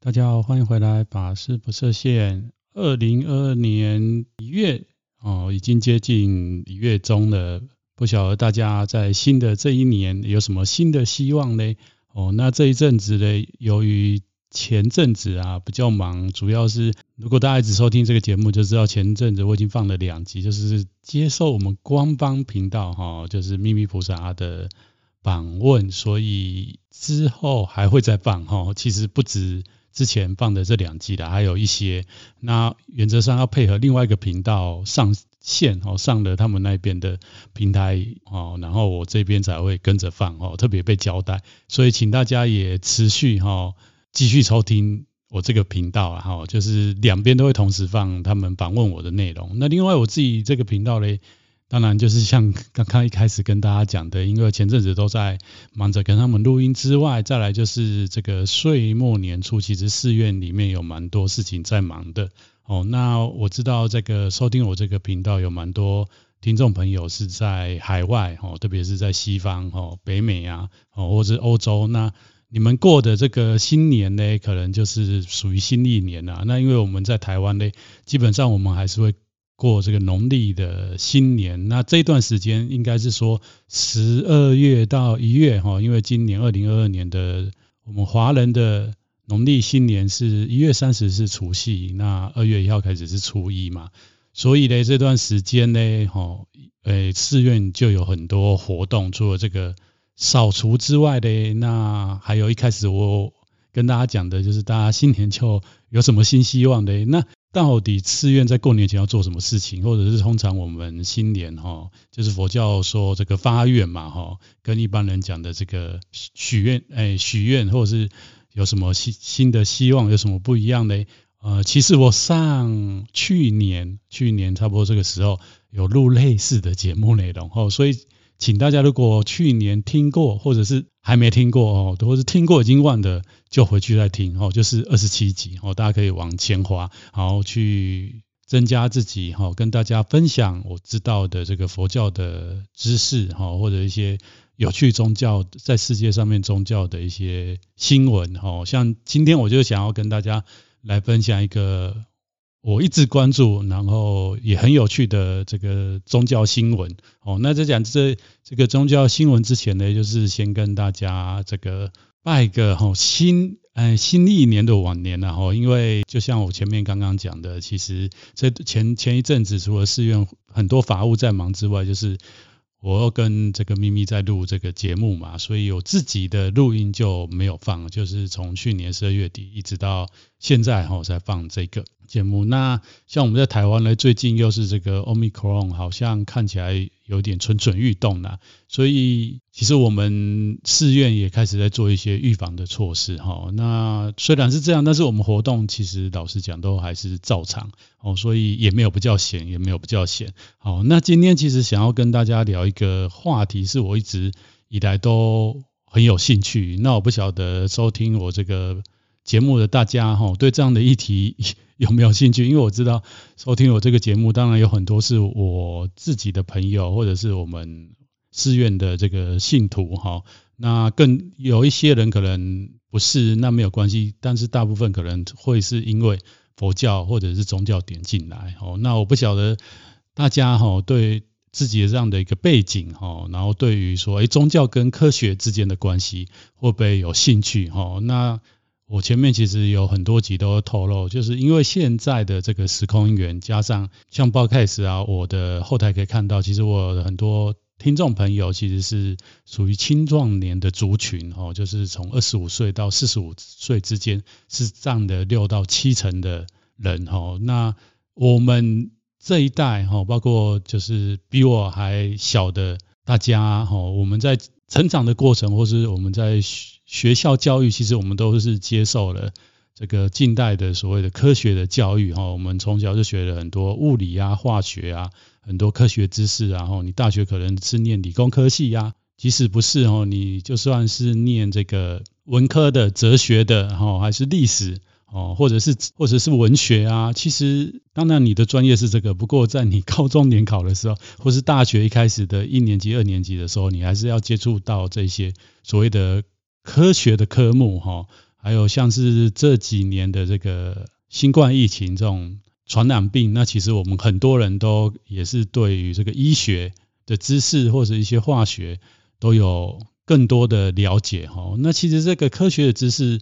大家好，欢迎回来，法师不设限。二零二二年一月哦，已经接近一月中了。不晓得大家在新的这一年有什么新的希望呢？哦，那这一阵子呢，由于前阵子啊比较忙，主要是如果大家一直收听这个节目，就知道前阵子我已经放了两集，就是接受我们官方频道哈，就是秘密菩萨的访问，所以之后还会再放哈。其实不止。之前放的这两季的，还有一些，那原则上要配合另外一个频道上线哦，上了他们那边的平台哦，然后我这边才会跟着放哦，特别被交代，所以请大家也持续哈继续收听我这个频道啊哈，就是两边都会同时放他们访问我的内容。那另外我自己这个频道嘞。当然，就是像刚刚一开始跟大家讲的，因为前阵子都在忙着跟他们录音之外，再来就是这个岁末年初，其实寺院里面有蛮多事情在忙的。哦，那我知道这个收听我这个频道有蛮多听众朋友是在海外，哦，特别是在西方，哦，北美啊，哦，或是欧洲，那你们过的这个新年呢，可能就是属于新历年啊。那因为我们在台湾呢，基本上我们还是会。过这个农历的新年，那这段时间应该是说十二月到一月哈，因为今年二零二二年的我们华人的农历新年是一月三十是除夕，那二月一号开始是初一嘛，所以呢这段时间呢，哈，诶，寺院就有很多活动，除了这个扫除之外的，那还有一开始我跟大家讲的就是大家新年就有什么新希望的那。到底寺院在过年前要做什么事情，或者是通常我们新年哈，就是佛教说这个发愿嘛哈，跟一般人讲的这个许愿，哎许愿或者是有什么新新的希望，有什么不一样呢？呃，其实我上去年去年差不多这个时候有录类似的节目内容哈，所以。请大家如果去年听过，或者是还没听过哦，或者是听过已经忘的，就回去再听哦，就是二十七集哦，大家可以往前滑，然后去增加自己哈，跟大家分享我知道的这个佛教的知识哈，或者一些有趣宗教在世界上面宗教的一些新闻哈，像今天我就想要跟大家来分享一个。我一直关注，然后也很有趣的这个宗教新闻哦。那在讲这这个宗教新闻之前呢，就是先跟大家这个拜个哈新哎新历年的晚年了哈。因为就像我前面刚刚讲的，其实这前前一阵子除了寺院很多法务在忙之外，就是。我要跟这个咪咪在录这个节目嘛，所以有自己的录音就没有放，就是从去年十二月底一直到现在哈，才放这个节目。那像我们在台湾呢，最近又是这个 Omicron，好像看起来有点蠢蠢欲动了，所以其实我们寺院也开始在做一些预防的措施哈。那虽然是这样，但是我们活动其实老实讲都还是照常哦，所以也没有比较闲，也没有比较闲。好，那今天其实想要跟大家聊一个话题，是我一直以来都很有兴趣。那我不晓得收听我这个节目的大家哈，对这样的议题。有没有兴趣？因为我知道收听我这个节目，当然有很多是我自己的朋友，或者是我们寺院的这个信徒哈。那更有一些人可能不是，那没有关系。但是大部分可能会是因为佛教或者是宗教点进来哦。那我不晓得大家哈对自己的这样的一个背景哈，然后对于说诶宗教跟科学之间的关系会不会有兴趣哈？那我前面其实有很多集都透露，就是因为现在的这个时空因缘，加上像 Podcast 啊，我的后台可以看到，其实我的很多听众朋友其实是属于青壮年的族群哦，就是从二十五岁到四十五岁之间是占的六到七成的人哦。那我们这一代哈，包括就是比我还小的大家哈，我们在成长的过程，或是我们在。学校教育其实我们都是接受了这个近代的所谓的科学的教育哈，我们从小就学了很多物理啊、化学啊，很多科学知识。然后你大学可能是念理工科系呀，即使不是哦，你就算是念这个文科的、哲学的哈，还是历史哦，或者是或者是文学啊，其实当然你的专业是这个，不过在你高中联考的时候，或是大学一开始的一年级、二年级的时候，你还是要接触到这些所谓的。科学的科目哈，还有像是这几年的这个新冠疫情这种传染病，那其实我们很多人都也是对于这个医学的知识或者一些化学都有更多的了解哈。那其实这个科学的知识，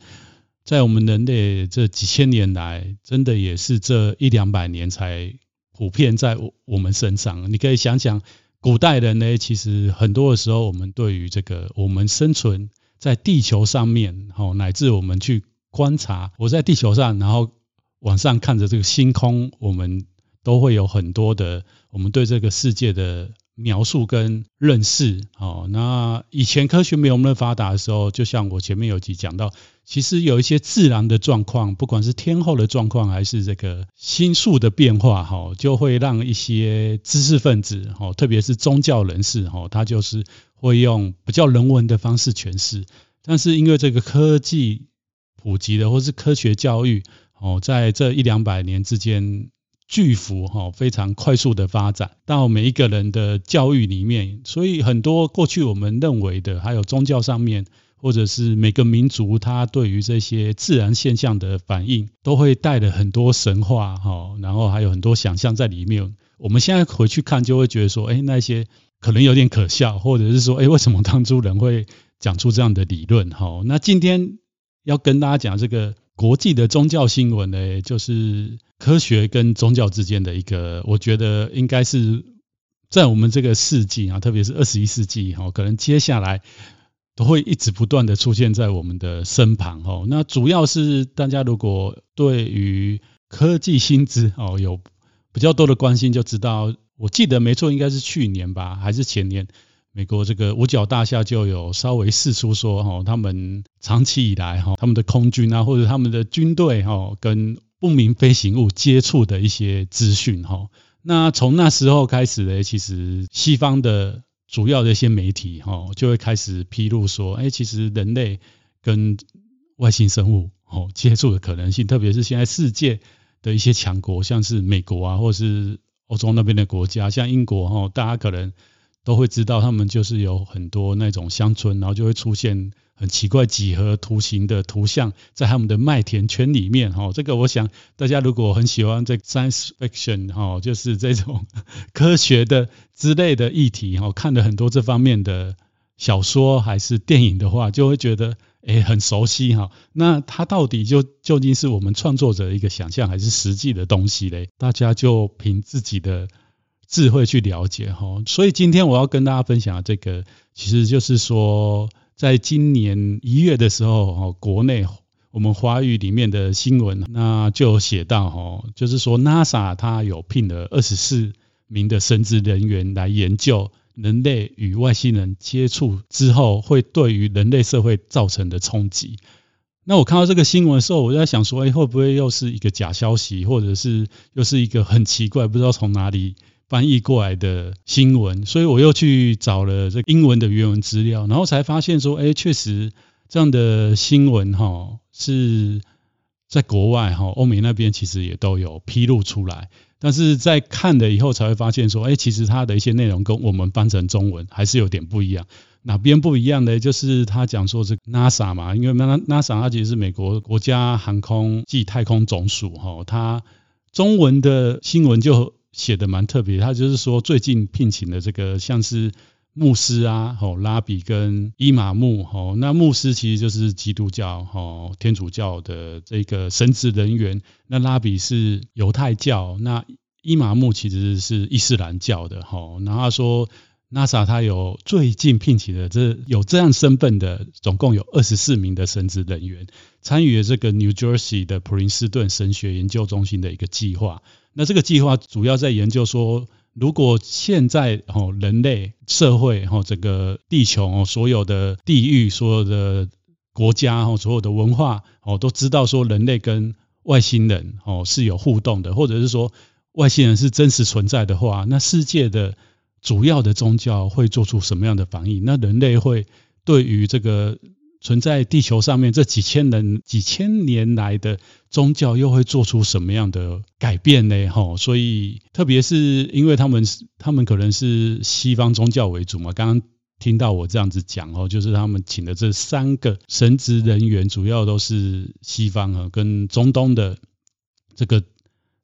在我们人类这几千年来，真的也是这一两百年才普遍在我们身上。你可以想想，古代人呢，其实很多的时候，我们对于这个我们生存在地球上面，哦，乃至我们去观察我在地球上，然后晚上看着这个星空，我们都会有很多的我们对这个世界的。描述跟认识，哦，那以前科学没有那么发达的时候，就像我前面有集讲到，其实有一些自然的状况，不管是天候的状况，还是这个星宿的变化，哈，就会让一些知识分子，哈，特别是宗教人士，哈，他就是会用比较人文的方式诠释。但是因为这个科技普及的，或是科学教育，哦，在这一两百年之间。巨幅哈，非常快速的发展到每一个人的教育里面，所以很多过去我们认为的，还有宗教上面，或者是每个民族他对于这些自然现象的反应，都会带了很多神话哈，然后还有很多想象在里面。我们现在回去看，就会觉得说，哎，那些可能有点可笑，或者是说，哎，为什么当初人会讲出这样的理论？哈，那今天要跟大家讲这个。国际的宗教新闻呢，就是科学跟宗教之间的一个，我觉得应该是在我们这个世纪啊，特别是二十一世纪哈，可能接下来都会一直不断的出现在我们的身旁哈。那主要是大家如果对于科技新知哦有比较多的关心，就知道，我记得没错，应该是去年吧，还是前年。美国这个五角大厦就有稍微释出说，哈，他们长期以来，哈，他们的空军啊，或者他们的军队，哈，跟不明飞行物接触的一些资讯，哈。那从那时候开始呢，其实西方的主要的一些媒体，哈，就会开始披露说，哎，其实人类跟外星生物，哦，接触的可能性，特别是现在世界的一些强国，像是美国啊，或是欧洲那边的国家，像英国，哈，大家可能。都会知道，他们就是有很多那种乡村，然后就会出现很奇怪几何图形的图像在他们的麦田圈里面。哈，这个我想大家如果很喜欢这 science fiction，哈，就是这种科学的之类的议题，哈，看了很多这方面的小说还是电影的话，就会觉得诶很熟悉哈。那它到底就究竟是我们创作者一个想象，还是实际的东西嘞？大家就凭自己的。智慧去了解哈，所以今天我要跟大家分享的这个，其实就是说，在今年一月的时候哈，国内我们华语里面的新闻，那就有写到哈，就是说 NASA 它有聘了二十四名的神职人员来研究人类与外星人接触之后会对于人类社会造成的冲击。那我看到这个新闻的时候，我就在想说，哎，会不会又是一个假消息，或者是又是一个很奇怪，不知道从哪里。翻译过来的新闻，所以我又去找了这英文的原文资料，然后才发现说，哎，确实这样的新闻哈是在国外哈欧美那边其实也都有披露出来，但是在看了以后才会发现说，哎，其实它的一些内容跟我们翻成中文还是有点不一样。哪边不一样呢？就是他讲说是 NASA 嘛，因为 NASA 它其实是美国国家航空暨太空总署哈，它中文的新闻就。写的蛮特别，他就是说最近聘请的这个像是牧师啊，吼拉比跟伊玛目，吼那牧师其实就是基督教，吼天主教的这个神职人员，那拉比是犹太教，那伊玛目其实是伊斯兰教的，吼然后他说 NASA 他有最近聘请的这有这样身份的，总共有二十四名的神职人员参与了这个 New Jersey 的普林斯顿神学研究中心的一个计划。那这个计划主要在研究说，如果现在哦人类社会哦整个地球哦所有的地域所有的国家哦所有的文化哦都知道说人类跟外星人哦是有互动的，或者是说外星人是真实存在的话，那世界的主要的宗教会做出什么样的反应？那人类会对于这个。存在地球上面这几千人、几千年来的宗教又会做出什么样的改变呢？哈，所以特别是因为他们他们可能是西方宗教为主嘛，刚刚听到我这样子讲哦，就是他们请的这三个神职人员，主要都是西方啊跟中东的这个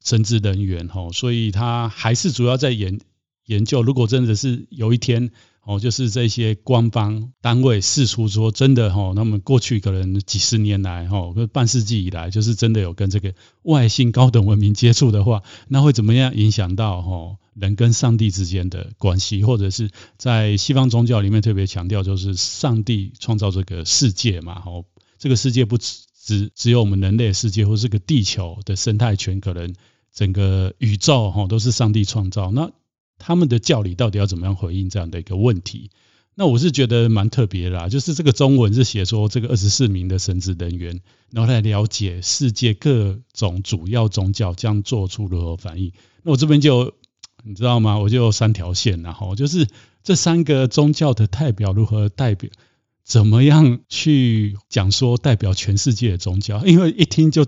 神职人员哈，所以他还是主要在研研究。如果真的是有一天哦，就是这些官方单位释出说真的哈，那么过去可能几十年来哈，半世纪以来，就是真的有跟这个外星高等文明接触的话，那会怎么样影响到哈？人跟上帝之间的关系，或者是在西方宗教里面特别强调，就是上帝创造这个世界嘛，哦，这个世界不只只只有我们人类世界，或是这个地球的生态圈，可能整个宇宙吼都是上帝创造。那他们的教理到底要怎么样回应这样的一个问题？那我是觉得蛮特别啦，就是这个中文是写说这个二十四名的神职人员，然后来了解世界各种主要宗教将做出如何反应。那我这边就。你知道吗？我就三条线，然后就是这三个宗教的代表如何代表，怎么样去讲说代表全世界的宗教？因为一听就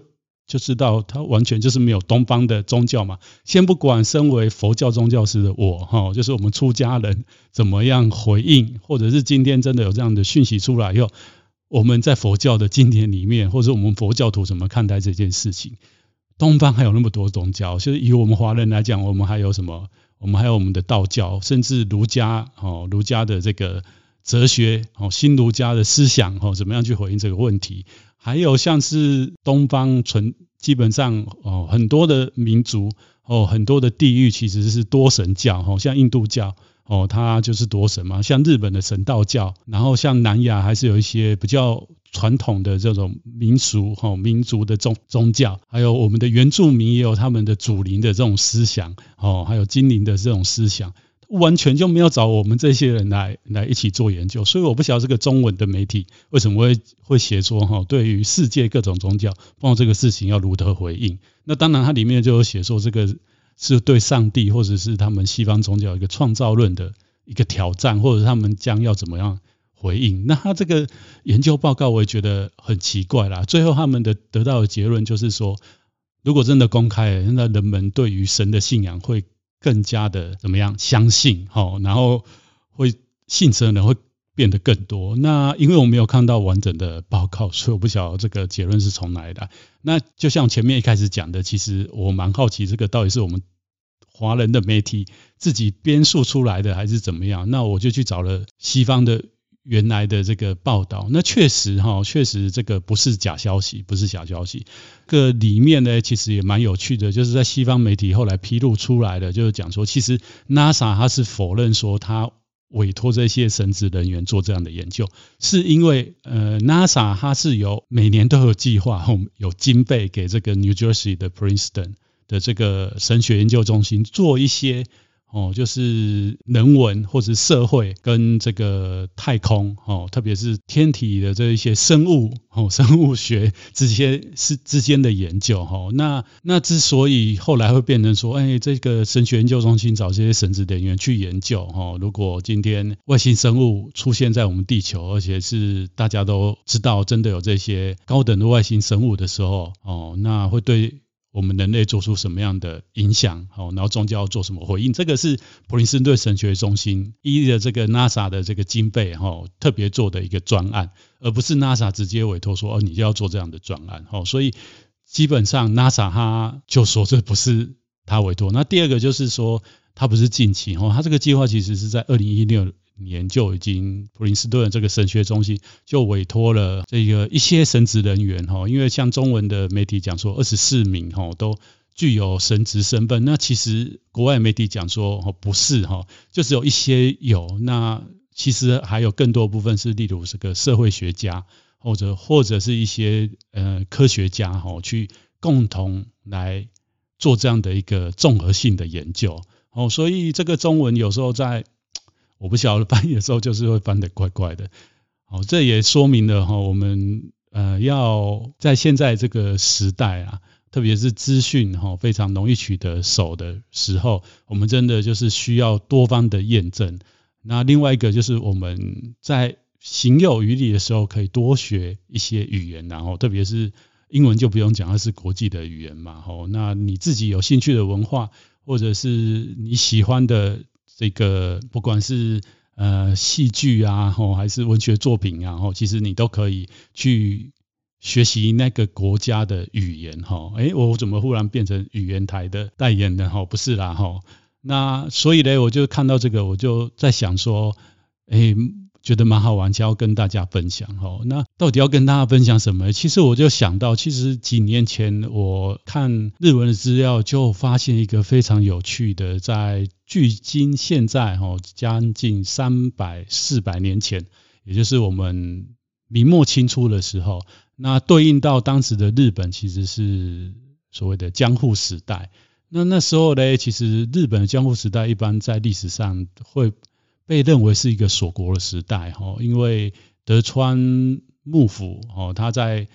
就知道，他完全就是没有东方的宗教嘛。先不管身为佛教宗教师的我，哈，就是我们出家人怎么样回应，或者是今天真的有这样的讯息出来以后，我们在佛教的经典里面，或者我们佛教徒怎么看待这件事情？东方还有那么多宗教，就是以我们华人来讲，我们还有什么？我们还有我们的道教，甚至儒家哦，儒家的这个哲学哦，新儒家的思想哦，怎么样去回应这个问题？还有像是东方纯，基本上哦，很多的民族哦，很多的地域其实是多神教哦，像印度教哦，它就是多神嘛，像日本的神道教，然后像南亚还是有一些比较。传统的这种民俗哈，民族的宗宗教，还有我们的原住民也有他们的祖灵的这种思想哦，还有精灵的这种思想，完全就没有找我们这些人来来一起做研究，所以我不晓得这个中文的媒体为什么会会写说哈，对于世界各种宗教，包括这个事情要如何回应？那当然，它里面就有写说这个是对上帝或者是他们西方宗教一个创造论的一个挑战，或者他们将要怎么样？回应，那他这个研究报告我也觉得很奇怪啦。最后他们的得到的结论就是说，如果真的公开，那人们对于神的信仰会更加的怎么样相信？哈，然后会信神的人会变得更多。那因为我没有看到完整的报告，所以我不晓得这个结论是从哪里来。那就像前面一开始讲的，其实我蛮好奇，这个到底是我们华人的媒体自己编述出来的，还是怎么样？那我就去找了西方的。原来的这个报道，那确实哈，确实这个不是假消息，不是假消息。个里面呢，其实也蛮有趣的，就是在西方媒体后来披露出来的，就是讲说，其实 NASA 它是否认说它委托这些神职人员做这样的研究，是因为呃 NASA 它是有每年都有计划，有经费给这个 New Jersey 的 Princeton 的这个神学研究中心做一些。哦，就是人文或者社会跟这个太空哦，特别是天体的这一些生物哦，生物学之间是之间的研究哈。那那之所以后来会变成说，哎，这个神学研究中心找这些神职人员去研究哈，如果今天外星生物出现在我们地球，而且是大家都知道真的有这些高等的外星生物的时候哦，那会对。我们人类做出什么样的影响？好，然后宗教做什么回应？这个是普林斯顿神学中心依着这个 NASA 的这个经费，哈，特别做的一个专案，而不是 NASA 直接委托说，哦，你就要做这样的专案，哈，所以基本上 NASA 他就说这不是他委托。那第二个就是说，他不是近期，哈，他这个计划其实是在二零一六。年就已经普林斯顿这个神学中心就委托了这个一些神职人员哈，因为像中文的媒体讲说二十四名哈都具有神职身份，那其实国外媒体讲说不是哈，就只有一些有，那其实还有更多部分是例如这个社会学家或者或者是一些呃科学家哈去共同来做这样的一个综合性的研究哦，所以这个中文有时候在。我不晓得翻译的时候就是会翻得怪怪的，好，这也说明了哈，我们呃要在现在这个时代啊，特别是资讯哈非常容易取得手的时候，我们真的就是需要多方的验证。那另外一个就是我们在行有余力的时候，可以多学一些语言，然后特别是英文就不用讲，它是国际的语言嘛，吼，那你自己有兴趣的文化，或者是你喜欢的。这个不管是呃戏剧啊，吼还是文学作品啊，吼其实你都可以去学习那个国家的语言，吼，诶，我怎么忽然变成语言台的代言人？吼，不是啦，吼，那所以呢，我就看到这个，我就在想说，诶。觉得蛮好玩，就要跟大家分享哈。那到底要跟大家分享什么？其实我就想到，其实几年前我看日文的资料，就发现一个非常有趣的，在距今现在哈将近三百四百年前，也就是我们明末清初的时候，那对应到当时的日本，其实是所谓的江户时代。那那时候呢，其实日本的江户时代一般在历史上会。被认为是一个锁国的时代，哈，因为德川幕府，哦，他在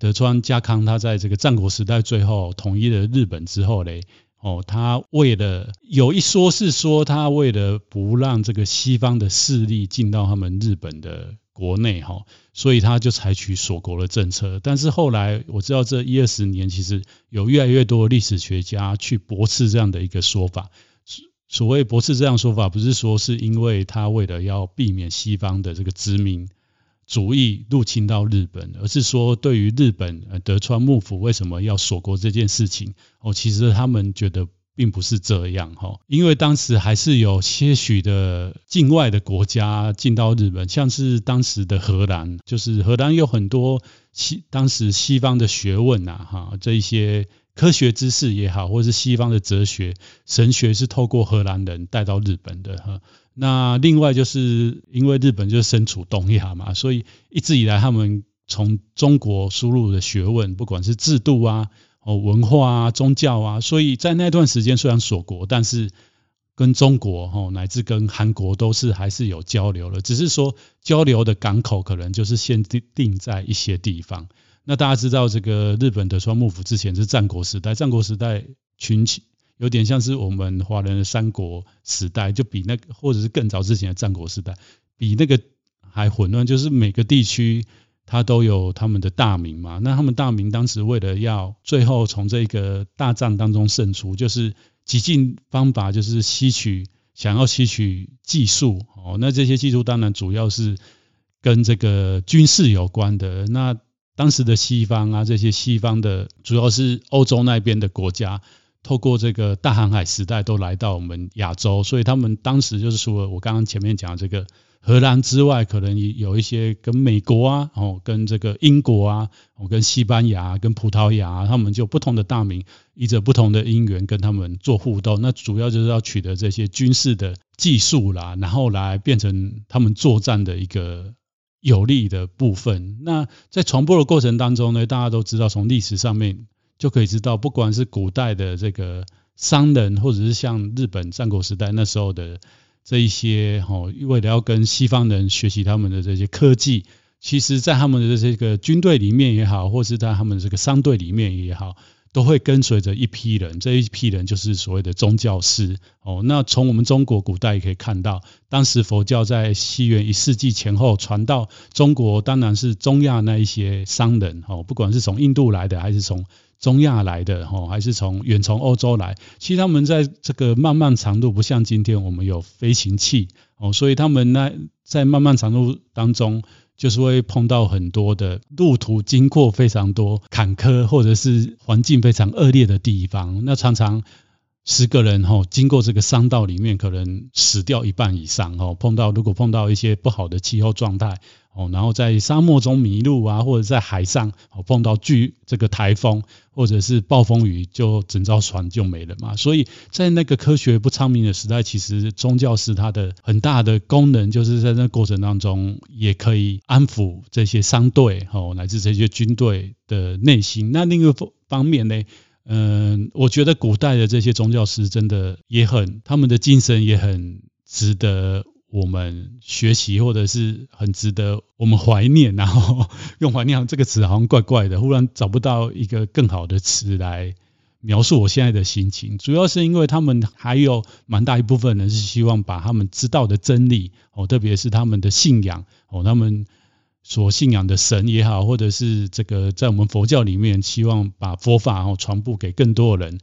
德川家康，他在这个战国时代最后统一了日本之后嘞，哦，他为了有一说是说他为了不让这个西方的势力进到他们日本的国内，哈，所以他就采取锁国的政策。但是后来我知道这一二十年，其实有越来越多历史学家去驳斥这样的一个说法。所谓驳斥这样说法，不是说是因为他为了要避免西方的这个殖民主义入侵到日本，而是说对于日本德川幕府为什么要锁国这件事情，哦，其实他们觉得并不是这样哈，因为当时还是有些许的境外的国家进到日本，像是当时的荷兰，就是荷兰有很多西当时西方的学问呐哈，这一些。科学知识也好，或是西方的哲学、神学，是透过荷兰人带到日本的哈。那另外就是因为日本就身处东亚嘛，所以一直以来他们从中国输入的学问，不管是制度啊、哦文化啊、宗教啊，所以在那段时间虽然锁国，但是跟中国哦乃至跟韩国都是还是有交流的，只是说交流的港口可能就是限定在一些地方。那大家知道，这个日本德川幕府之前是战国时代，战国时代群起有点像是我们华人的三国时代，就比那个或者是更早之前的战国时代，比那个还混乱，就是每个地区它都有他们的大名嘛。那他们大名当时为了要最后从这个大战当中胜出，就是几尽方法，就是吸取想要吸取技术哦。那这些技术当然主要是跟这个军事有关的。那当时的西方啊，这些西方的主要是欧洲那边的国家，透过这个大航海时代都来到我们亚洲，所以他们当时就是说我刚刚前面讲这个荷兰之外，可能有一些跟美国啊，哦，跟这个英国啊，哦，跟西班牙、跟葡萄牙，他们就不同的大名，依着不同的因缘跟他们做互动。那主要就是要取得这些军事的技术啦，然后来变成他们作战的一个。有利的部分。那在传播的过程当中呢，大家都知道，从历史上面就可以知道，不管是古代的这个商人，或者是像日本战国时代那时候的这一些，哦，为了要跟西方人学习他们的这些科技，其实在他们的这个军队里面也好，或是在他们的这个商队里面也好。都会跟随着一批人，这一批人就是所谓的宗教师哦。那从我们中国古代也可以看到，当时佛教在西元一世纪前后传到中国，当然是中亚那一些商人哦，不管是从印度来的，还是从中亚来的哦，还是从远从欧洲来，其实他们在这个漫漫长路，不像今天我们有飞行器哦，所以他们那在漫漫长路当中。就是会碰到很多的路途，经过非常多坎坷，或者是环境非常恶劣的地方。那常常十个人哈，经过这个商道里面，可能死掉一半以上哦。碰到如果碰到一些不好的气候状态。哦，然后在沙漠中迷路啊，或者在海上哦碰到巨这个台风或者是暴风雨，就整艘船就没了嘛。所以在那个科学不昌明的时代，其实宗教是它的很大的功能，就是在那过程当中也可以安抚这些商队哦，乃至这些军队的内心。那另一个方面呢，嗯，我觉得古代的这些宗教师真的也很，他们的精神也很值得。我们学习或者是很值得我们怀念，然后 用怀念这个词好像怪怪的，忽然找不到一个更好的词来描述我现在的心情。主要是因为他们还有蛮大一部分人是希望把他们知道的真理哦，特别是他们的信仰哦，他们所信仰的神也好，或者是这个在我们佛教里面希望把佛法哦传播给更多的人。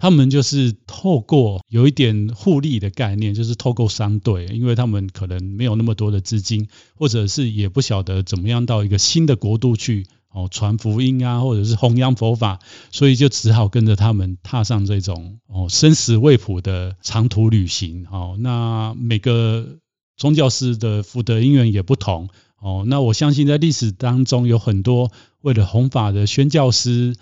他们就是透过有一点互利的概念，就是透过商队，因为他们可能没有那么多的资金，或者是也不晓得怎么样到一个新的国度去哦传福音啊，或者是弘扬佛法，所以就只好跟着他们踏上这种哦生死未卜的长途旅行。哦，那每个宗教师的福德因缘也不同。哦，那我相信在历史当中有很多为了弘法的宣教师。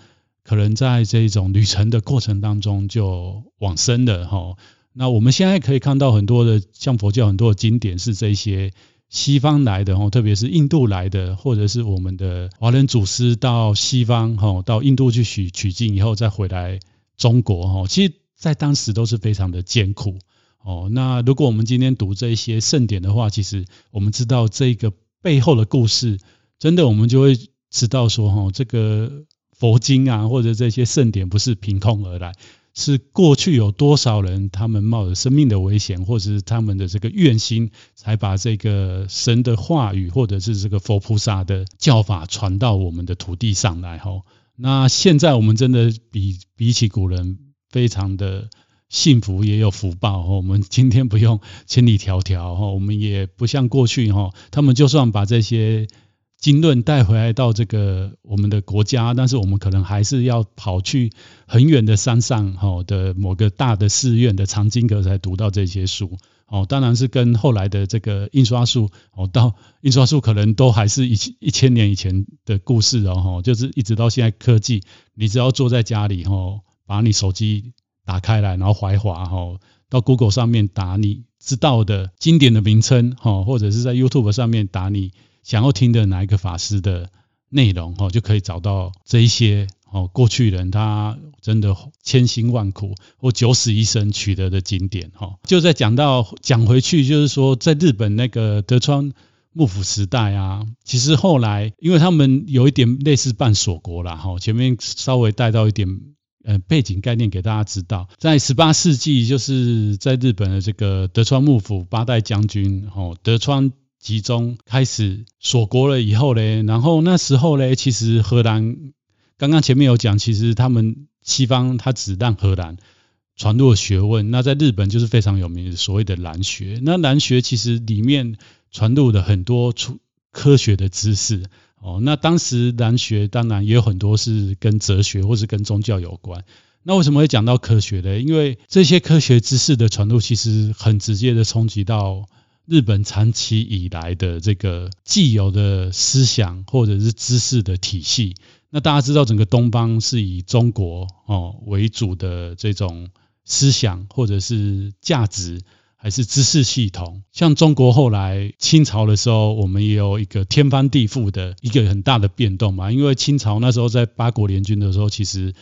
可能在这种旅程的过程当中就往生了哈。那我们现在可以看到很多的像佛教很多的经典是这些西方来的哈，特别是印度来的，或者是我们的华人祖师到西方哈，到印度去取取经以后再回来中国哈。其实，在当时都是非常的艰苦哦。那如果我们今天读这些圣典的话，其实我们知道这个背后的故事，真的我们就会知道说哈，这个。佛经啊，或者这些圣典不是凭空而来，是过去有多少人他们冒着生命的危险，或者是他们的这个愿心，才把这个神的话语，或者是这个佛菩萨的教法传到我们的土地上来。哈，那现在我们真的比比起古人非常的幸福，也有福报。哈，我们今天不用千里迢迢，哈，我们也不像过去，哈，他们就算把这些。经论带回来到这个我们的国家，但是我们可能还是要跑去很远的山上，哈的某个大的寺院的藏经阁才读到这些书，哦，当然是跟后来的这个印刷术，哦，到印刷术可能都还是一一千年以前的故事哦，哈，就是一直到现在科技，你只要坐在家里，哈，把你手机打开来，然后怀滑，哈，到 Google 上面打你知道的经典的名称，哈，或者是在 YouTube 上面打你。想要听的哪一个法师的内容哦，就可以找到这一些哦，过去人他真的千辛万苦或九死一生取得的经典哈。就在讲到讲回去，就是说在日本那个德川幕府时代啊，其实后来因为他们有一点类似半锁国了哈。前面稍微带到一点呃背景概念给大家知道，在十八世纪就是在日本的这个德川幕府八代将军哦，德川。集中开始锁国了以后呢，然后那时候呢，其实荷兰刚刚前面有讲，其实他们西方他只让荷兰传入了学问，那在日本就是非常有名的所谓的兰学。那兰学其实里面传入了很多出科学的知识哦。那当时兰学当然也有很多是跟哲学或是跟宗教有关。那为什么会讲到科学呢？因为这些科学知识的传入，其实很直接的冲击到。日本长期以来的这个既有的思想或者是知识的体系，那大家知道整个东方是以中国哦为主的这种思想或者是价值还是知识系统。像中国后来清朝的时候，我们也有一个天翻地覆的一个很大的变动嘛，因为清朝那时候在八国联军的时候，其实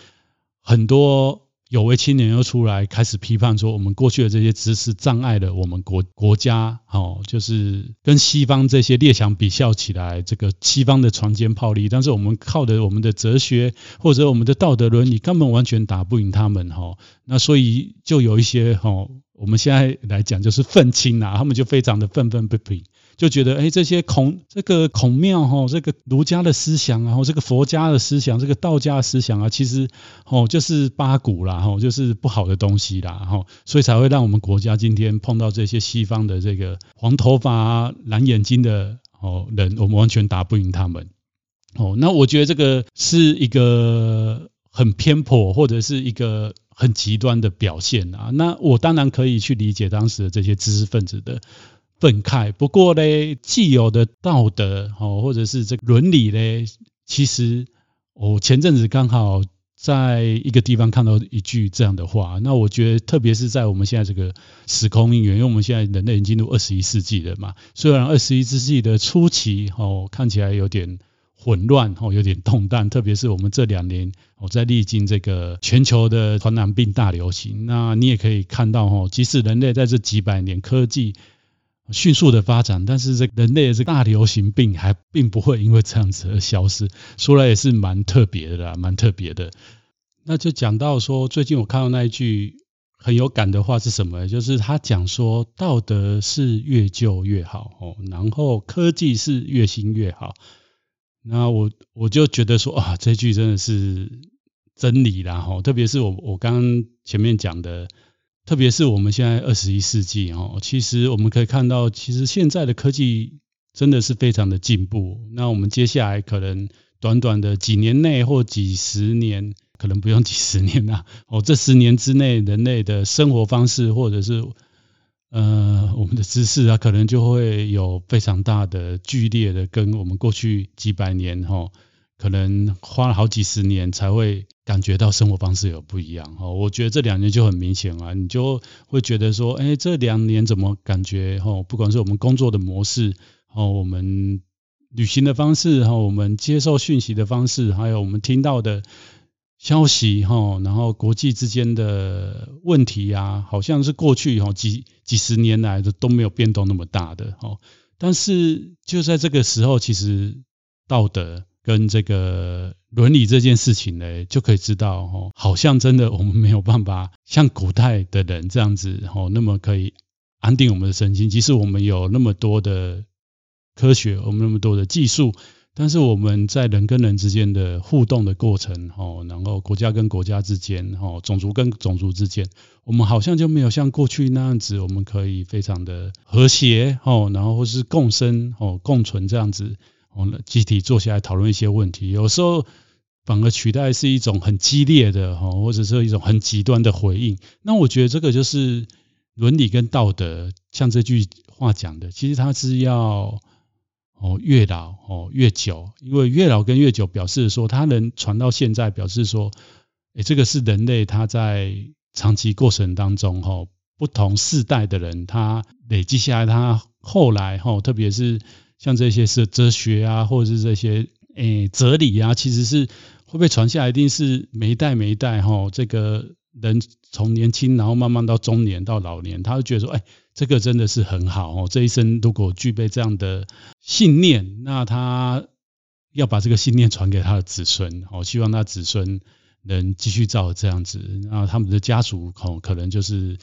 很多。有为青年又出来开始批判说，我们过去的这些知识障碍了我们国国家，哦，就是跟西方这些列强比较起来，这个西方的船坚炮利，但是我们靠的我们的哲学或者我们的道德伦理，根本完全打不赢他们，哈。那所以就有一些，哈，我们现在来讲就是愤青啊，他们就非常的愤愤不平。就觉得，哎，这些孔这个孔庙哈，这个儒家的思想，然后这个佛家的思想，这个道家的思想啊，其实哦，就是八股啦，哈，就是不好的东西啦，哈，所以才会让我们国家今天碰到这些西方的这个黄头发、蓝眼睛的哦人，我们完全打不赢他们。哦，那我觉得这个是一个很偏颇，或者是一个很极端的表现啊。那我当然可以去理解当时的这些知识分子的。愤慨。不过呢，既有的道德哦，或者是这个伦理呢，其实我前阵子刚好在一个地方看到一句这样的话。那我觉得，特别是在我们现在这个时空因缘，因为我们现在人类已经进入二十一世纪了嘛。虽然二十一世纪的初期哦，看起来有点混乱哦，有点动荡。特别是我们这两年哦，在历经这个全球的传染病大流行。那你也可以看到哦，即使人类在这几百年科技。迅速的发展，但是这人类的这大流行病还并不会因为这样子而消失，说来也是蛮特别的啦，蛮特别的。那就讲到说，最近我看到那一句很有感的话是什么？就是他讲说，道德是越旧越好哦，然后科技是越新越好。那我我就觉得说啊，这句真的是真理啦，特别是我我刚刚前面讲的，特别是我们现在二十一世纪哦，其实我们可以看到，其实现在的科技真的是非常的进步。那我们接下来可能短短的几年内或几十年，可能不用几十年啦，哦，这十年之内，人类的生活方式或者是呃我们的知识啊，可能就会有非常大的剧烈的跟我们过去几百年哈。可能花了好几十年才会感觉到生活方式有不一样哦。我觉得这两年就很明显啊，你就会觉得说，哎，这两年怎么感觉哦？不管是我们工作的模式哦，我们旅行的方式哈，我们接受讯息的方式，还有我们听到的消息哈，然后国际之间的问题啊，好像是过去哈几几十年来的都没有变动那么大的哦。但是就在这个时候，其实道德。跟这个伦理这件事情呢，就可以知道哦，好像真的我们没有办法像古代的人这样子哦，那么可以安定我们的身心。即使我们有那么多的科学，我们那么多的技术，但是我们在人跟人之间的互动的过程哦，然后国家跟国家之间哦，种族跟种族之间，我们好像就没有像过去那样子，我们可以非常的和谐哦，然后或是共生哦，共存这样子。我们集体坐下来讨论一些问题，有时候反而取代是一种很激烈的哈，或者是一种很极端的回应。那我觉得这个就是伦理跟道德，像这句话讲的，其实它是要哦越老哦越久，因为越老跟越久表示说它能传到现在，表示说，诶，这个是人类他在长期过程当中哈，不同世代的人他累积下来，他后来哈，特别是。像这些是哲学啊，或者是这些诶、哲理啊，其实是会被传下来，一定是每一代每一代哈，这个人从年轻，然后慢慢到中年到老年，他会觉得说，哎，这个真的是很好哦，这一生如果具备这样的信念，那他要把这个信念传给他的子孙，哦，希望他子孙能继续照这样子，那他们的家族哦，可能就是。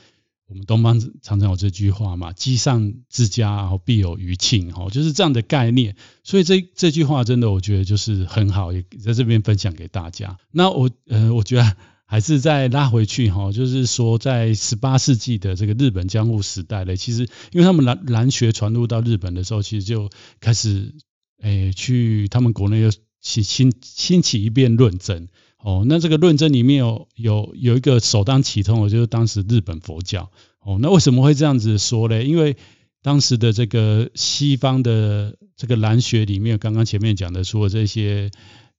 我们东方常常有这句话嘛，“积善之家，然后必有余庆”哈，就是这样的概念。所以这这句话真的，我觉得就是很好，也在这边分享给大家。那我呃，我觉得还是再拉回去哈，就是说在十八世纪的这个日本江户时代呢，其实因为他们兰兰学传入到日本的时候，其实就开始诶去他们国内又兴兴兴起一遍论争。哦，那这个论争里面有有有一个首当其冲的，就是当时日本佛教。哦，那为什么会这样子说呢？因为当时的这个西方的这个蓝学里面，刚刚前面讲的，除了这些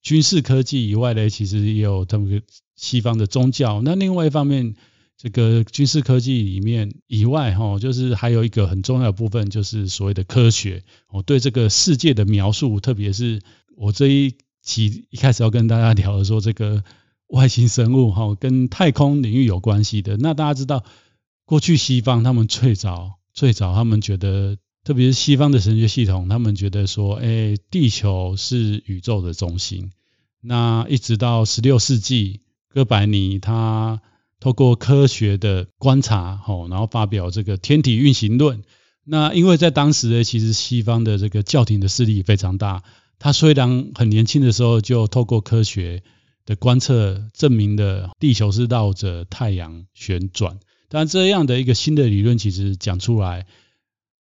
军事科技以外呢，其实也有他们西方的宗教。那另外一方面，这个军事科技里面以外，哈，就是还有一个很重要的部分，就是所谓的科学。哦，对这个世界的描述，特别是我这一。其一开始要跟大家聊的说，这个外星生物哈，跟太空领域有关系的。那大家知道，过去西方他们最早最早，他们觉得，特别是西方的神学系统，他们觉得说，哎，地球是宇宙的中心。那一直到十六世纪，哥白尼他透过科学的观察，吼，然后发表这个天体运行论。那因为在当时呢，其实西方的这个教廷的势力非常大。他虽然很年轻的时候就透过科学的观测证明了地球是绕着太阳旋转，但这样的一个新的理论其实讲出来，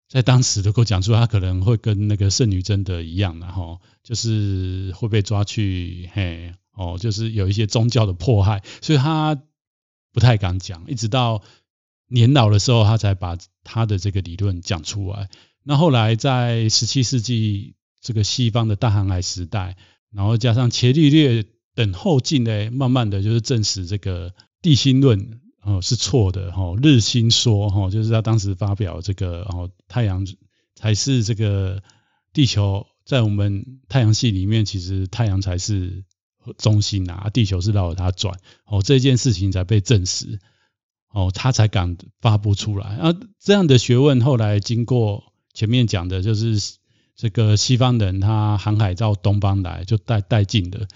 在当时如果讲出来，他可能会跟那个圣女贞德一样然后，就是会被抓去嘿哦，就是有一些宗教的迫害，所以他不太敢讲，一直到年老的时候，他才把他的这个理论讲出来。那后来在十七世纪。这个西方的大航海时代，然后加上伽利略等后进呢，慢慢的就是证实这个地心论哦是错的哈，日心说哈，就是他当时发表这个哦太阳才是这个地球在我们太阳系里面，其实太阳才是中心啊，地球是绕着它转哦，这件事情才被证实哦，他才敢发布出来啊，这样的学问后来经过前面讲的就是。这个西方人他航海到东方来，就带带进的。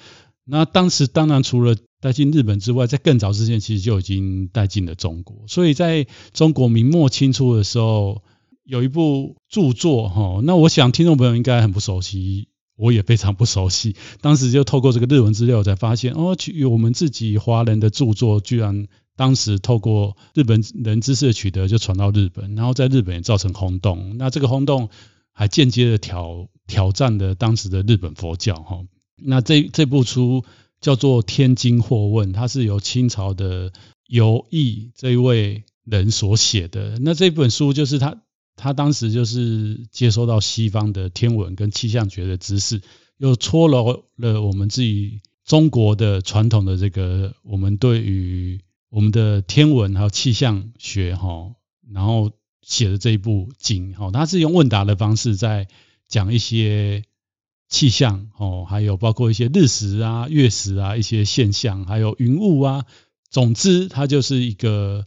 那当时当然除了带进日本之外，在更早之前其实就已经带进了中国。所以在中国明末清初的时候，有一部著作哈，那我想听众朋友应该很不熟悉。我也非常不熟悉。当时就透过这个日文资料才发现，哦，有我们自己华人的著作，居然当时透过日本人知识的取得就传到日本，然后在日本造成轰动。那这个轰动还间接的挑挑战了当时的日本佛教哈。那这这部书叫做《天经惑问》，它是由清朝的游毅这一位人所写的。那这本书就是他。他当时就是接收到西方的天文跟气象学的知识，又搓揉了我们自己中国的传统的这个，我们对于我们的天文还有气象学哈，然后写的这一部经哈，他是用问答的方式在讲一些气象哦，还有包括一些日食啊、月食啊一些现象，还有云雾啊，总之它就是一个。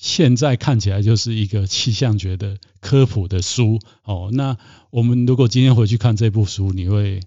现在看起来就是一个气象学的科普的书哦。那我们如果今天回去看这部书，你会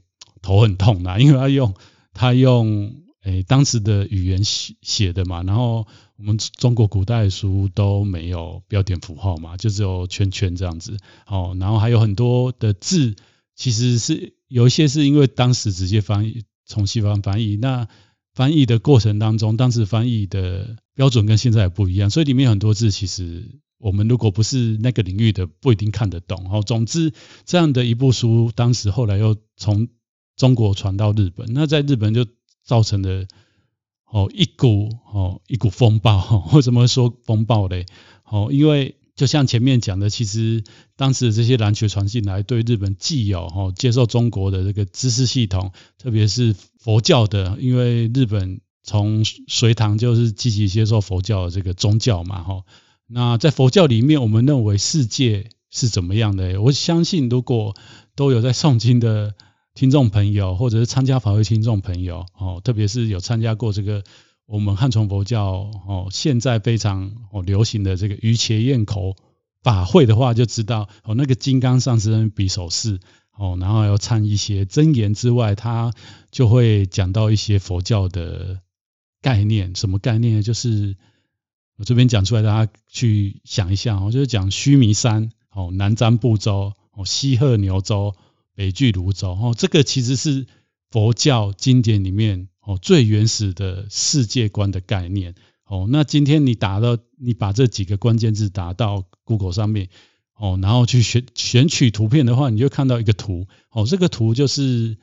头很痛啦，因为他用他用诶当时的语言写写的嘛。然后我们中国古代的书都没有标点符号嘛，就只有圈圈这样子哦。然后还有很多的字，其实是有一些是因为当时直接翻译从西方翻译那。翻译的过程当中，当时翻译的标准跟现在也不一样，所以里面很多字其实我们如果不是那个领域的，不一定看得懂。哦，总之这样的一部书，当时后来又从中国传到日本，那在日本就造成了哦一股哦一股风暴。为什么说风暴嘞？哦，因为。就像前面讲的，其实当时这些篮球传进来，对日本既有哈接受中国的这个知识系统，特别是佛教的，因为日本从隋唐就是积极接受佛教的这个宗教嘛哈。那在佛教里面，我们认为世界是怎么样的？我相信如果都有在诵经的听众朋友，或者是参加法会听众朋友哦，特别是有参加过这个。我们汉传佛教哦，现在非常哦流行的这个瑜伽焰口法会的话，就知道哦那个金刚上师比手势哦，然后要唱一些真言之外，他就会讲到一些佛教的概念。什么概念？就是我这边讲出来，大家去想一下哦，就是讲须弥山哦，南瞻部洲哦，西鹤牛洲，北俱芦洲哦，这个其实是佛教经典里面。哦，最原始的世界观的概念。哦，那今天你打到，你把这几个关键字打到 Google 上面，哦，然后去选选取图片的话，你就看到一个图。哦，这个图就是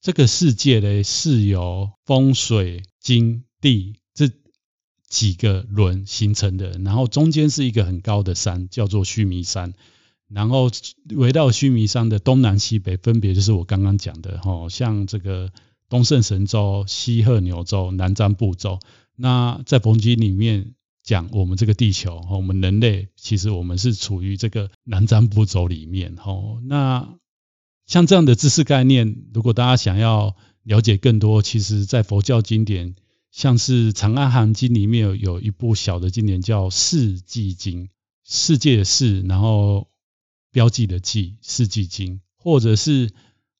这个世界呢是由风水金地这几个轮形成的，然后中间是一个很高的山，叫做须弥山。然后围绕须弥山的东南西北，分别就是我刚刚讲的，哦，像这个。东胜神州、西鹤牛洲、南瞻部洲。那在佛经里面讲，我们这个地球，我们人类，其实我们是处于这个南瞻部洲里面。吼，那像这样的知识概念，如果大家想要了解更多，其实，在佛教经典，像是《长阿含经》里面有有一部小的经典叫《世纪经》，世界的世，然后标记的记，《世纪经》，或者是。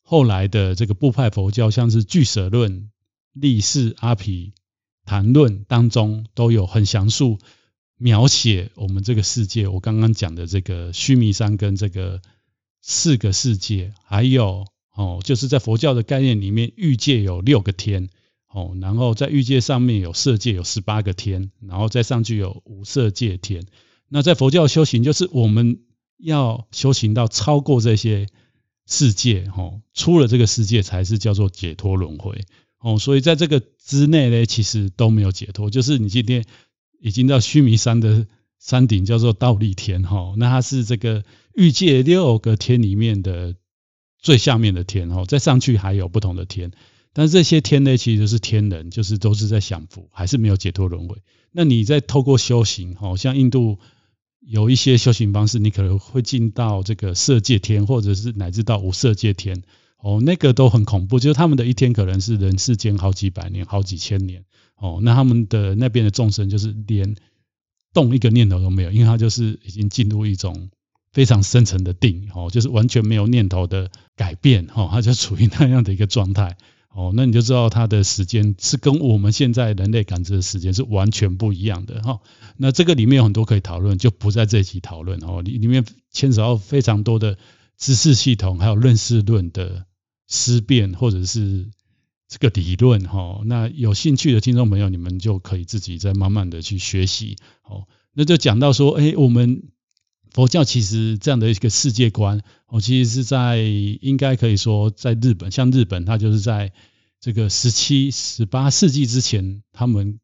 后来的这个部派佛教，像是俱舍论、立世阿毗昙论当中，都有很详述描写我们这个世界。我刚刚讲的这个须弥山跟这个四个世界，还有哦，就是在佛教的概念里面，欲界有六个天哦，然后在欲界上面有色界有十八个天，然后再上去有无色界天。那在佛教修行，就是我们要修行到超过这些。世界哦，出了这个世界才是叫做解脱轮回哦，所以在这个之内呢，其实都没有解脱。就是你今天已经到须弥山的山顶，叫做倒立天哈，那它是这个欲界六个天里面的最下面的天哦，再上去还有不同的天，但是这些天呢，其实是天人，就是都是在享福，还是没有解脱轮回。那你在透过修行哦，像印度。有一些修行方式，你可能会进到这个色界天，或者是乃至到无色界天，哦，那个都很恐怖，就是他们的一天可能是人世间好几百年、好几千年，哦，那他们的那边的众生就是连动一个念头都没有，因为他就是已经进入一种非常深层的定，哦，就是完全没有念头的改变，哦，他就处于那样的一个状态。哦，那你就知道它的时间是跟我们现在人类感知的时间是完全不一样的哈。那这个里面有很多可以讨论，就不在这一期讨论哦。里里面牵扯到非常多的知识系统，还有认识论的思辨或者是这个理论哈。那有兴趣的听众朋友，你们就可以自己再慢慢的去学习。哦，那就讲到说，哎，我们佛教其实这样的一个世界观，哦，其实是在应该可以说在日本，像日本，它就是在这个十七、十八世纪之前，他们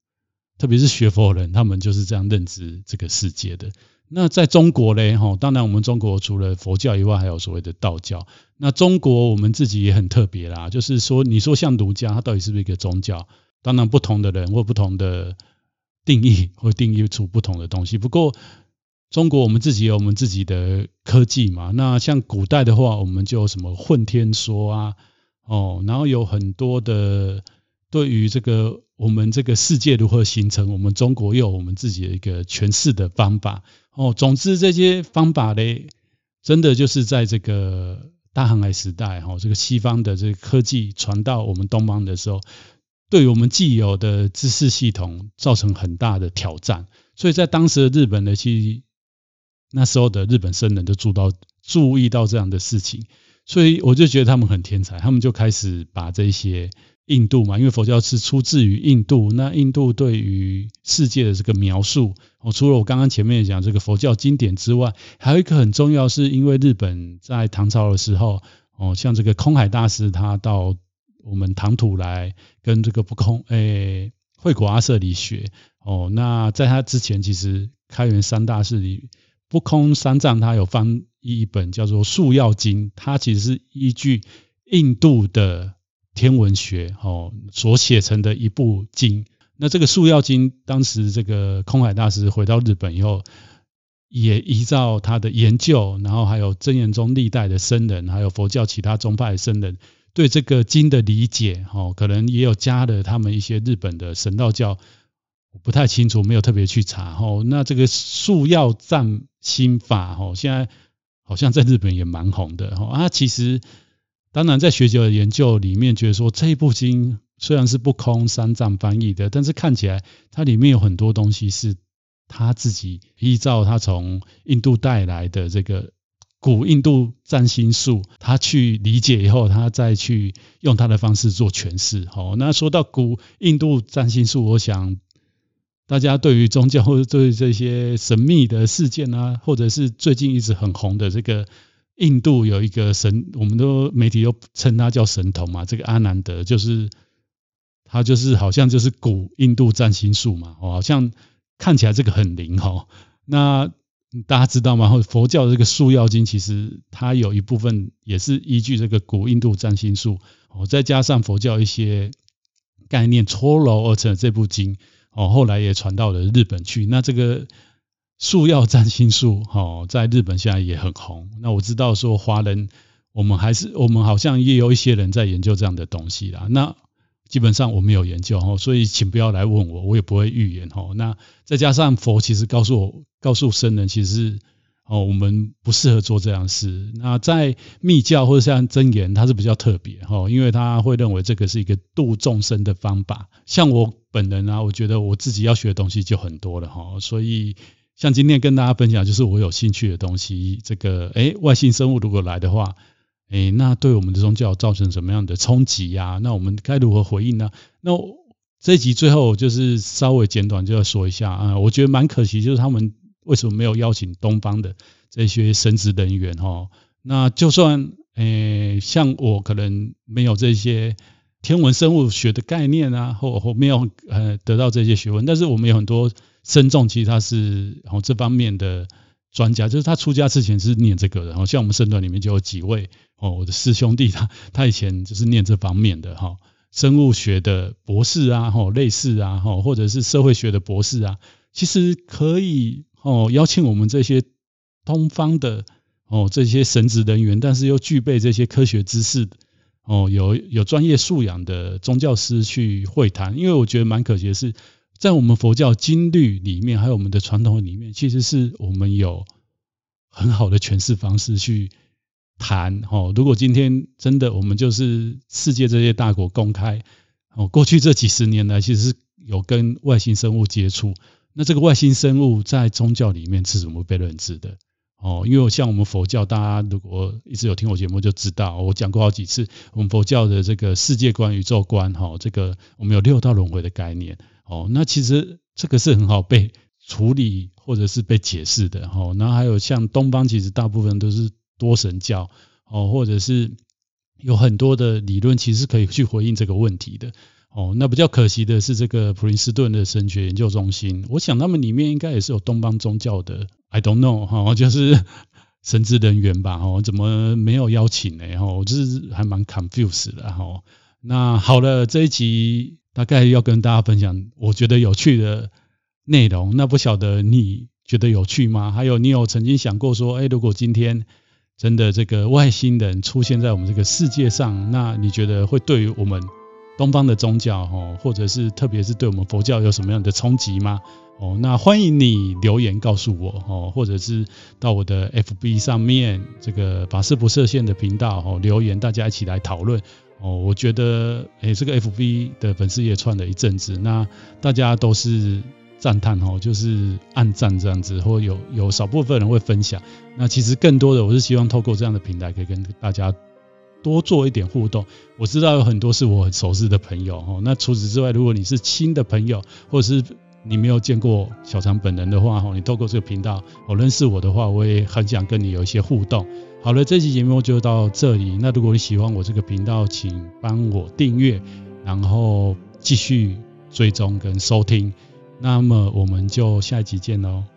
特别是学佛人，他们就是这样认知这个世界的。那在中国嘞，哈，当然我们中国除了佛教以外，还有所谓的道教。那中国我们自己也很特别啦，就是说，你说像儒家，它到底是不是一个宗教？当然，不同的人或不同的定义，会定义出不同的东西。不过，中国我们自己有我们自己的科技嘛。那像古代的话，我们就有什么混天说啊，哦，然后有很多的对于这个我们这个世界如何形成，我们中国又有我们自己的一个诠释的方法。哦，总之这些方法嘞，真的就是在这个大航海时代，哈，这个西方的这个科技传到我们东方的时候，对我们既有的知识系统造成很大的挑战。所以在当时的日本呢，其实那时候的日本僧人都注到注意到这样的事情，所以我就觉得他们很天才，他们就开始把这些。印度嘛，因为佛教是出自于印度，那印度对于世界的这个描述，哦，除了我刚刚前面讲这个佛教经典之外，还有一个很重要，是因为日本在唐朝的时候，哦，像这个空海大师他到我们唐土来跟这个不空，诶，惠果阿舍里学，哦，那在他之前，其实开元三大士里，不空三藏他有翻译一本叫做《素要经》，它其实是依据印度的。天文学哦所写成的一部经，那这个《宿要经》当时这个空海大师回到日本以后，也依照他的研究，然后还有真言宗历代的僧人，还有佛教其他宗派的僧人对这个经的理解，哦，可能也有加了他们一些日本的神道教，我不太清楚，没有特别去查。哦，那这个《宿要藏心法》哦，现在好像在日本也蛮红的。哦，啊，其实。当然，在学者的研究里面，觉得说这一部经虽然是不空三藏翻译的，但是看起来它里面有很多东西是他自己依照他从印度带来的这个古印度占星术，他去理解以后，他再去用他的方式做诠释。好，那说到古印度占星术，我想大家对于宗教或者对这些神秘的事件啊，或者是最近一直很红的这个。印度有一个神，我们都媒体都称他叫神童嘛。这个阿南德就是他，就是好像就是古印度占星术嘛。哦，好像看起来这个很灵哈。那大家知道吗？佛教的这个《素要经》其实它有一部分也是依据这个古印度占星术哦，再加上佛教一些概念搓揉而成的这部经哦，后来也传到了日本去。那这个。树要占星术，哈，在日本现在也很红。那我知道说华人，我们还是我们好像也有一些人在研究这样的东西啦。那基本上我没有研究哈，所以请不要来问我，我也不会预言哈。那再加上佛其实告诉我，告诉僧人，其实哦，我们不适合做这样事。那在密教或者像真言，它是比较特别哈，因为他会认为这个是一个度众生的方法。像我本人啊，我觉得我自己要学的东西就很多了哈，所以。像今天跟大家分享，就是我有兴趣的东西。这个，哎，外星生物如果来的话，哎，那对我们的宗教造成什么样的冲击呀？那我们该如何回应呢？那这集最后就是稍微简短就要说一下啊，我觉得蛮可惜，就是他们为什么没有邀请东方的这些神职人员哈？那就算，哎，像我可能没有这些天文生物学的概念啊，或或没有呃得到这些学问，但是我们有很多。僧众其实他是然后这方面的专家，就是他出家之前是念这个的，然后像我们僧团里面就有几位哦，我的师兄弟他他以前就是念这方面的哈，生物学的博士啊，哈类似啊，哈或者是社会学的博士啊，其实可以哦邀请我们这些东方的哦这些神职人员，但是又具备这些科学知识哦有有专业素养的宗教师去会谈，因为我觉得蛮可惜的是。在我们佛教经律里面，还有我们的传统里面，其实是我们有很好的诠释方式去谈。哦，如果今天真的我们就是世界这些大国公开，哦，过去这几十年来，其实是有跟外星生物接触。那这个外星生物在宗教里面是怎么被认知的？哦，因为像我们佛教，大家如果一直有听我节目就知道，我讲过好几次，我们佛教的这个世界观、宇宙观，哈，这个我们有六道轮回的概念，哦，那其实这个是很好被处理或者是被解释的，哈。然后还有像东方，其实大部分都是多神教，哦，或者是有很多的理论，其实可以去回应这个问题的。哦，那比较可惜的是这个普林斯顿的神学研究中心，我想他们里面应该也是有东方宗教的，I don't know 哈，就是 神职人员吧，哈，怎么没有邀请呢？哈，我就是还蛮 confused 的哈。那好了，这一集大概要跟大家分享我觉得有趣的内容，那不晓得你觉得有趣吗？还有你有曾经想过说，哎，如果今天真的这个外星人出现在我们这个世界上，那你觉得会对于我们东方的宗教，哈，或者是特别是对我们佛教有什么样的冲击吗？哦，那欢迎你留言告诉我，哦，或者是到我的 FB 上面这个法师不设限的频道，哦，留言，大家一起来讨论。哦，我觉得，诶，这个 FB 的粉丝也串了一阵子，那大家都是赞叹，哦，就是暗赞这样子，或有有少部分人会分享。那其实更多的，我是希望透过这样的平台，可以跟大家。多做一点互动，我知道有很多是我很熟悉的朋友哈。那除此之外，如果你是新的朋友，或者是你没有见过小常本人的话哈，你透过这个频道我认识我的话，我也很想跟你有一些互动。好了，这期节目就到这里。那如果你喜欢我这个频道，请帮我订阅，然后继续追踪跟收听。那么我们就下一集见喽。